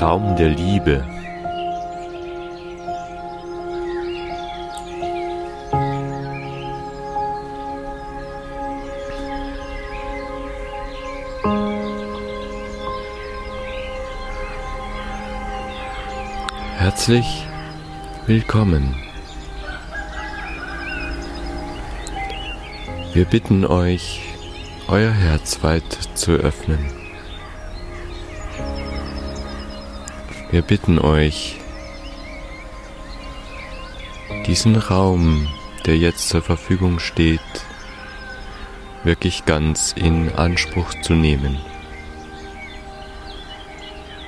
Raum der Liebe. Herzlich willkommen. Wir bitten euch, euer Herz weit zu öffnen. Wir bitten euch, diesen Raum, der jetzt zur Verfügung steht, wirklich ganz in Anspruch zu nehmen.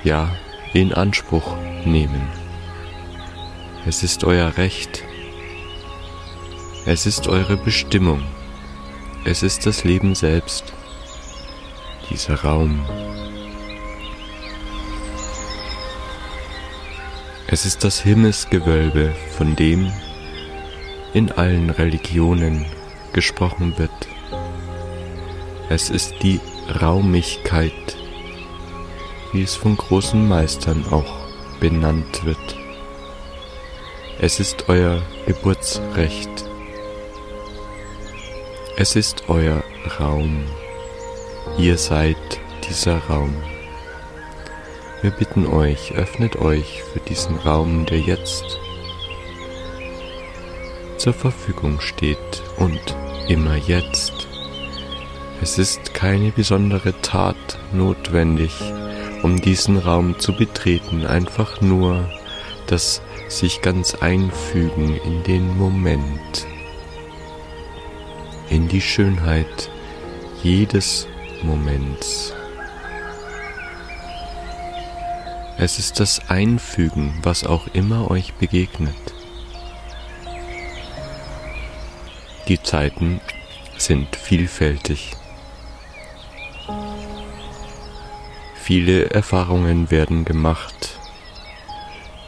Ja, in Anspruch nehmen. Es ist euer Recht. Es ist eure Bestimmung. Es ist das Leben selbst. Dieser Raum. Es ist das Himmelsgewölbe, von dem in allen Religionen gesprochen wird. Es ist die Raumigkeit, wie es von großen Meistern auch benannt wird. Es ist euer Geburtsrecht. Es ist euer Raum. Ihr seid dieser Raum. Wir bitten euch, öffnet euch für diesen Raum, der jetzt zur Verfügung steht und immer jetzt. Es ist keine besondere Tat notwendig, um diesen Raum zu betreten, einfach nur das sich ganz einfügen in den Moment, in die Schönheit jedes Moments. Es ist das Einfügen, was auch immer euch begegnet. Die Zeiten sind vielfältig. Viele Erfahrungen werden gemacht,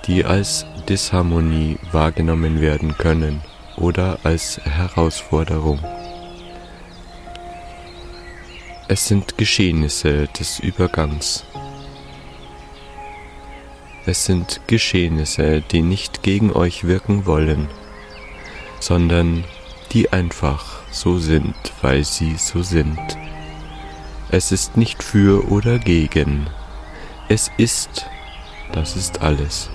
die als Disharmonie wahrgenommen werden können oder als Herausforderung. Es sind Geschehnisse des Übergangs. Es sind Geschehnisse, die nicht gegen euch wirken wollen, sondern die einfach so sind, weil sie so sind. Es ist nicht für oder gegen. Es ist, das ist alles.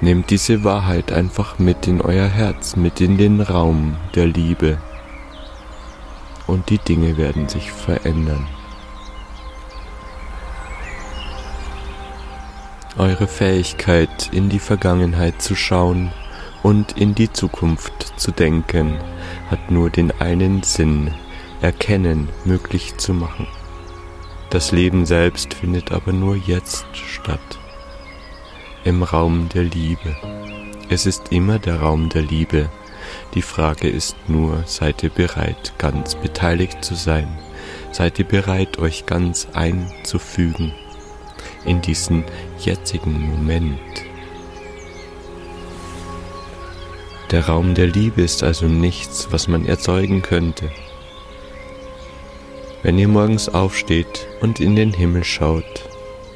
Nehmt diese Wahrheit einfach mit in euer Herz, mit in den Raum der Liebe. Und die Dinge werden sich verändern. Eure Fähigkeit, in die Vergangenheit zu schauen und in die Zukunft zu denken, hat nur den einen Sinn, Erkennen möglich zu machen. Das Leben selbst findet aber nur jetzt statt im Raum der Liebe. Es ist immer der Raum der Liebe. Die Frage ist nur, seid ihr bereit, ganz beteiligt zu sein? Seid ihr bereit, euch ganz einzufügen in diesen jetzigen Moment? Der Raum der Liebe ist also nichts, was man erzeugen könnte. Wenn ihr morgens aufsteht und in den Himmel schaut,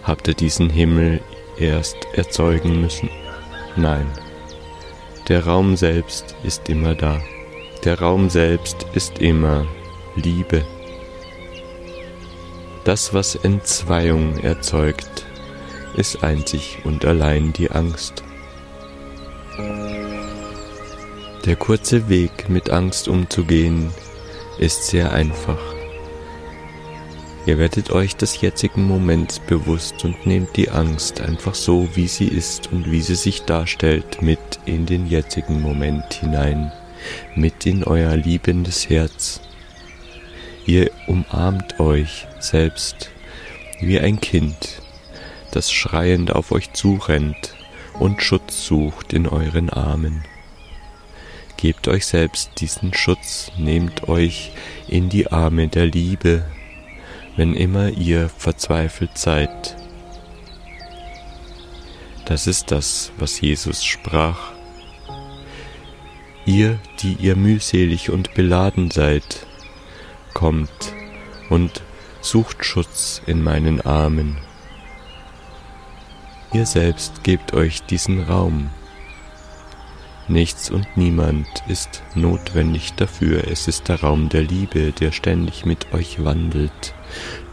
habt ihr diesen Himmel erst erzeugen müssen. Nein, der Raum selbst ist immer da. Der Raum selbst ist immer Liebe. Das, was Entzweiung erzeugt, ist einzig und allein die Angst. Der kurze Weg, mit Angst umzugehen, ist sehr einfach. Ihr werdet euch des jetzigen Moments bewusst und nehmt die Angst einfach so, wie sie ist und wie sie sich darstellt, mit in den jetzigen Moment hinein, mit in euer liebendes Herz. Ihr umarmt euch selbst wie ein Kind, das schreiend auf euch zurennt und Schutz sucht in euren Armen. Gebt euch selbst diesen Schutz, nehmt euch in die Arme der Liebe, wenn immer ihr verzweifelt seid. Das ist das, was Jesus sprach. Ihr, die ihr mühselig und beladen seid, kommt und sucht Schutz in meinen Armen. Ihr selbst gebt euch diesen Raum. Nichts und niemand ist notwendig dafür. Es ist der Raum der Liebe, der ständig mit euch wandelt,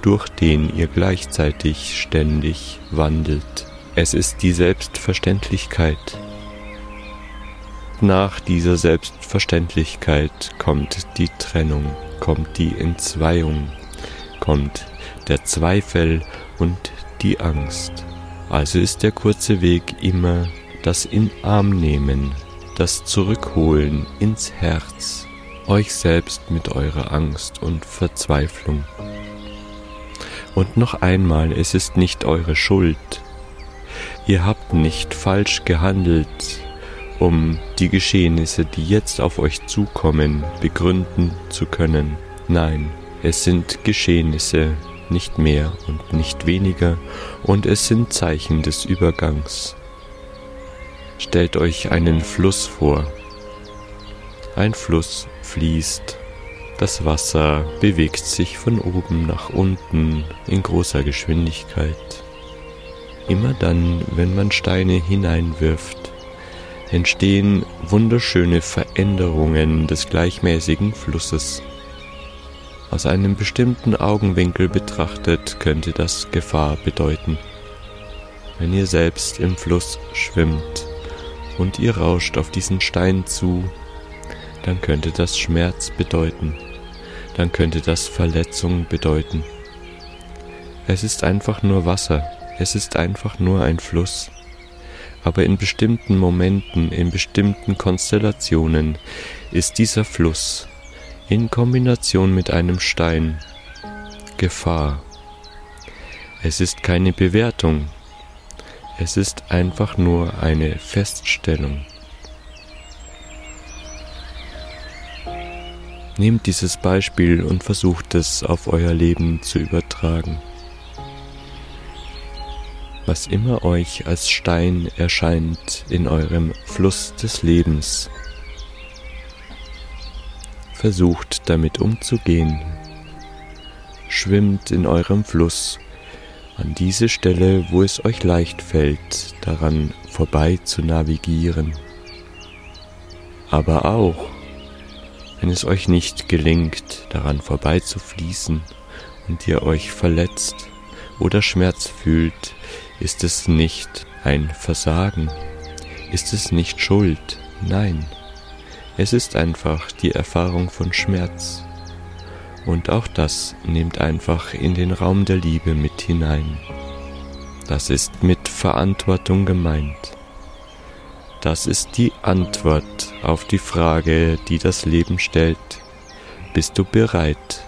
durch den ihr gleichzeitig ständig wandelt. Es ist die Selbstverständlichkeit. Nach dieser Selbstverständlichkeit kommt die Trennung, kommt die Entzweiung, kommt der Zweifel und die Angst. Also ist der kurze Weg immer das in Arm nehmen, das Zurückholen ins Herz, euch selbst mit eurer Angst und Verzweiflung. Und noch einmal, es ist nicht eure Schuld. Ihr habt nicht falsch gehandelt, um die Geschehnisse, die jetzt auf euch zukommen, begründen zu können. Nein, es sind Geschehnisse, nicht mehr und nicht weniger, und es sind Zeichen des Übergangs. Stellt euch einen Fluss vor. Ein Fluss fließt. Das Wasser bewegt sich von oben nach unten in großer Geschwindigkeit. Immer dann, wenn man Steine hineinwirft, entstehen wunderschöne Veränderungen des gleichmäßigen Flusses. Aus einem bestimmten Augenwinkel betrachtet könnte das Gefahr bedeuten. Wenn ihr selbst im Fluss schwimmt und ihr rauscht auf diesen Stein zu, dann könnte das Schmerz bedeuten, dann könnte das Verletzung bedeuten. Es ist einfach nur Wasser, es ist einfach nur ein Fluss. Aber in bestimmten Momenten, in bestimmten Konstellationen ist dieser Fluss in Kombination mit einem Stein Gefahr. Es ist keine Bewertung, es ist einfach nur eine Feststellung. Nehmt dieses Beispiel und versucht es auf euer Leben zu übertragen. Was immer euch als Stein erscheint in eurem Fluss des Lebens, versucht damit umzugehen. Schwimmt in eurem Fluss an diese Stelle, wo es euch leicht fällt, daran vorbei zu navigieren. Aber auch, wenn es euch nicht gelingt, daran vorbei zu fließen und ihr euch verletzt oder Schmerz fühlt, ist es nicht ein Versagen, ist es nicht Schuld, nein, es ist einfach die Erfahrung von Schmerz. Und auch das nehmt einfach in den Raum der Liebe mit hinein. Das ist mit Verantwortung gemeint. Das ist die Antwort auf die Frage, die das Leben stellt. Bist du bereit?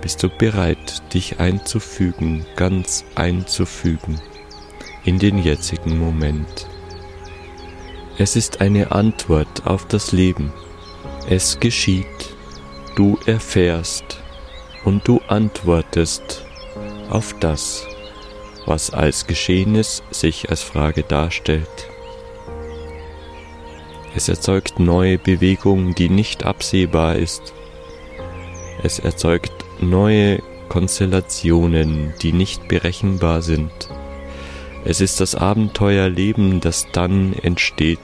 Bist du bereit, dich einzufügen, ganz einzufügen in den jetzigen Moment? Es ist eine Antwort auf das Leben. Es geschieht, du erfährst und du antwortest auf das, was als Geschehenes sich als Frage darstellt. Es erzeugt neue Bewegung, die nicht absehbar ist. Es erzeugt neue Konstellationen, die nicht berechenbar sind. Es ist das Abenteuerleben, das dann entsteht,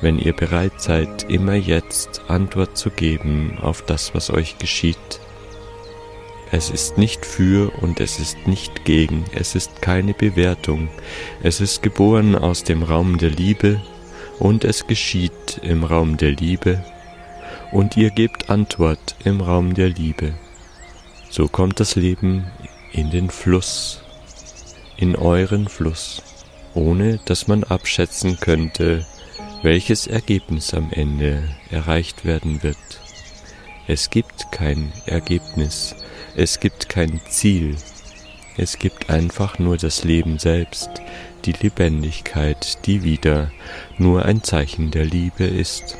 wenn ihr bereit seid, immer jetzt Antwort zu geben auf das, was euch geschieht. Es ist nicht für und es ist nicht gegen, es ist keine Bewertung, es ist geboren aus dem Raum der Liebe und es geschieht im Raum der Liebe und ihr gebt Antwort im Raum der Liebe. So kommt das Leben in den Fluss in euren Fluss, ohne dass man abschätzen könnte, welches Ergebnis am Ende erreicht werden wird. Es gibt kein Ergebnis, es gibt kein Ziel, es gibt einfach nur das Leben selbst, die Lebendigkeit, die wieder nur ein Zeichen der Liebe ist.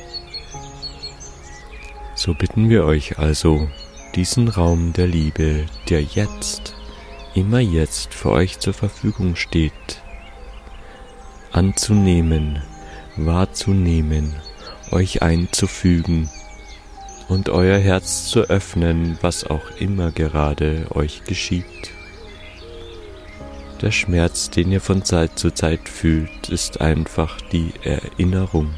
So bitten wir euch also, diesen Raum der Liebe, der jetzt immer jetzt für euch zur Verfügung steht, anzunehmen, wahrzunehmen, euch einzufügen und euer Herz zu öffnen, was auch immer gerade euch geschieht. Der Schmerz, den ihr von Zeit zu Zeit fühlt, ist einfach die Erinnerung.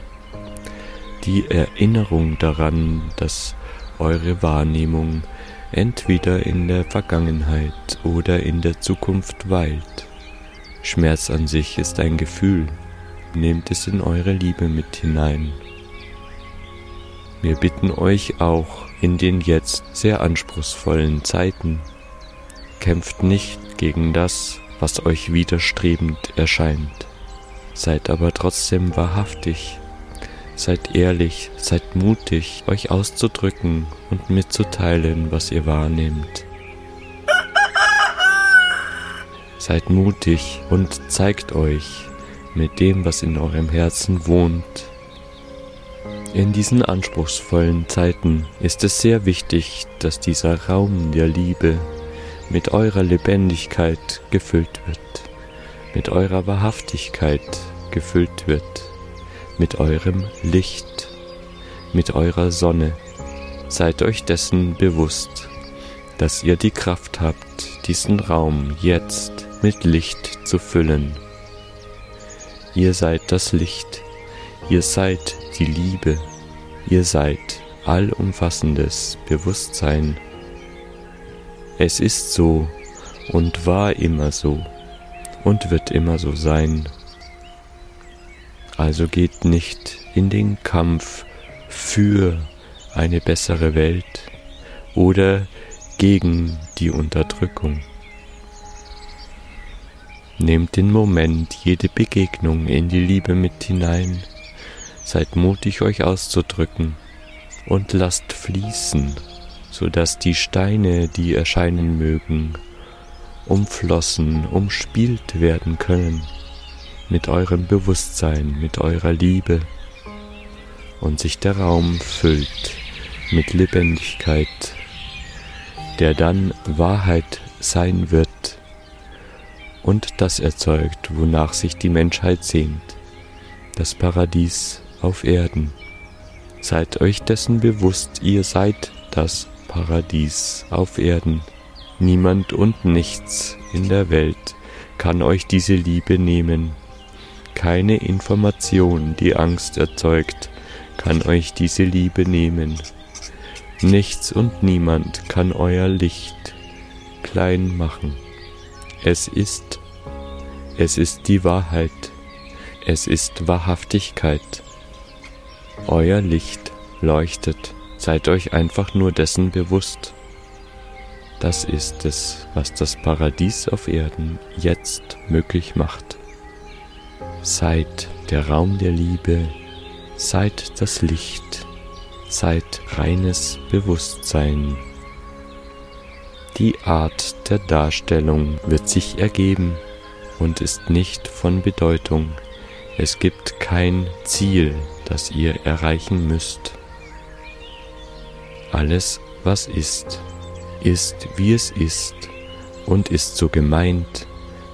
Die Erinnerung daran, dass eure Wahrnehmung entweder in der Vergangenheit oder in der Zukunft weilt. Schmerz an sich ist ein Gefühl, nehmt es in eure Liebe mit hinein. Wir bitten euch auch in den jetzt sehr anspruchsvollen Zeiten, kämpft nicht gegen das, was euch widerstrebend erscheint, seid aber trotzdem wahrhaftig, seid ehrlich, seid mutig, euch auszudrücken und mitzuteilen, was ihr wahrnehmt. Seid mutig und zeigt euch mit dem, was in eurem Herzen wohnt, in diesen anspruchsvollen Zeiten ist es sehr wichtig, dass dieser Raum der Liebe mit eurer Lebendigkeit gefüllt wird, mit eurer Wahrhaftigkeit gefüllt wird, mit eurem Licht, mit eurer Sonne. Seid euch dessen bewusst, dass ihr die Kraft habt, diesen Raum jetzt mit Licht zu füllen. Ihr seid das Licht, ihr seid die Liebe. Ihr seid allumfassendes Bewusstsein. Es ist so und war immer so und wird immer so sein. Also geht nicht in den Kampf für eine bessere Welt oder gegen die Unterdrückung. Nehmt den Moment, jede Begegnung in die Liebe mit hinein Seid mutig, euch auszudrücken und lasst fließen, so dass die Steine, die erscheinen mögen, umflossen, umspielt werden können mit eurem Bewusstsein, mit eurer Liebe und sich der Raum füllt mit Lebendigkeit, der dann Wahrheit sein wird und das erzeugt, wonach sich die Menschheit sehnt, das Paradies auf Erden. Seid euch dessen bewusst, ihr seid das Paradies auf Erden. Niemand und nichts in der Welt kann euch diese Liebe nehmen. Keine Information, die Angst erzeugt, kann euch diese Liebe nehmen. Nichts und niemand kann euer Licht klein machen. Es ist, es ist die Wahrheit, es ist Wahrhaftigkeit. Euer Licht leuchtet, seid euch einfach nur dessen bewusst. Das ist es, was das Paradies auf Erden jetzt möglich macht. Seid der Raum der Liebe, seid das Licht, seid reines Bewusstsein. Die Art der Darstellung wird sich ergeben und ist nicht von Bedeutung. Es gibt kein Ziel, das ihr erreichen müsst. Alles, was ist, ist, wie es ist und ist so gemeint,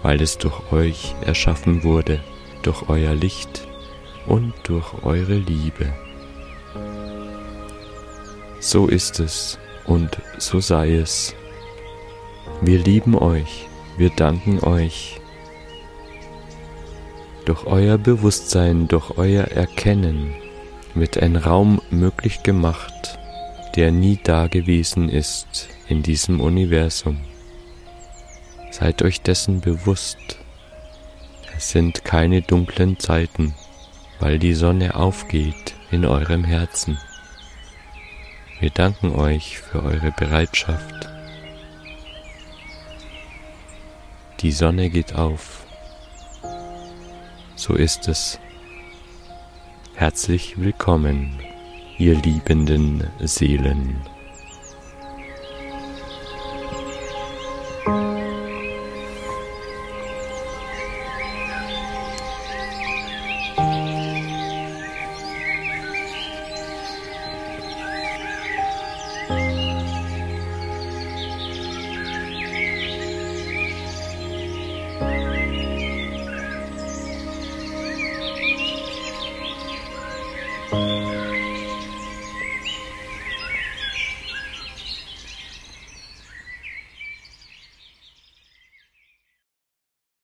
weil es durch euch erschaffen wurde, durch euer Licht und durch eure Liebe. So ist es und so sei es. Wir lieben euch, wir danken euch durch euer Bewusstsein, durch euer Erkennen wird ein Raum möglich gemacht, der nie dagewesen ist in diesem Universum. Seid euch dessen bewusst. Sind keine dunklen Zeiten, weil die Sonne aufgeht in eurem Herzen. Wir danken euch für eure Bereitschaft. Die Sonne geht auf so ist es. Herzlich willkommen, ihr liebenden Seelen.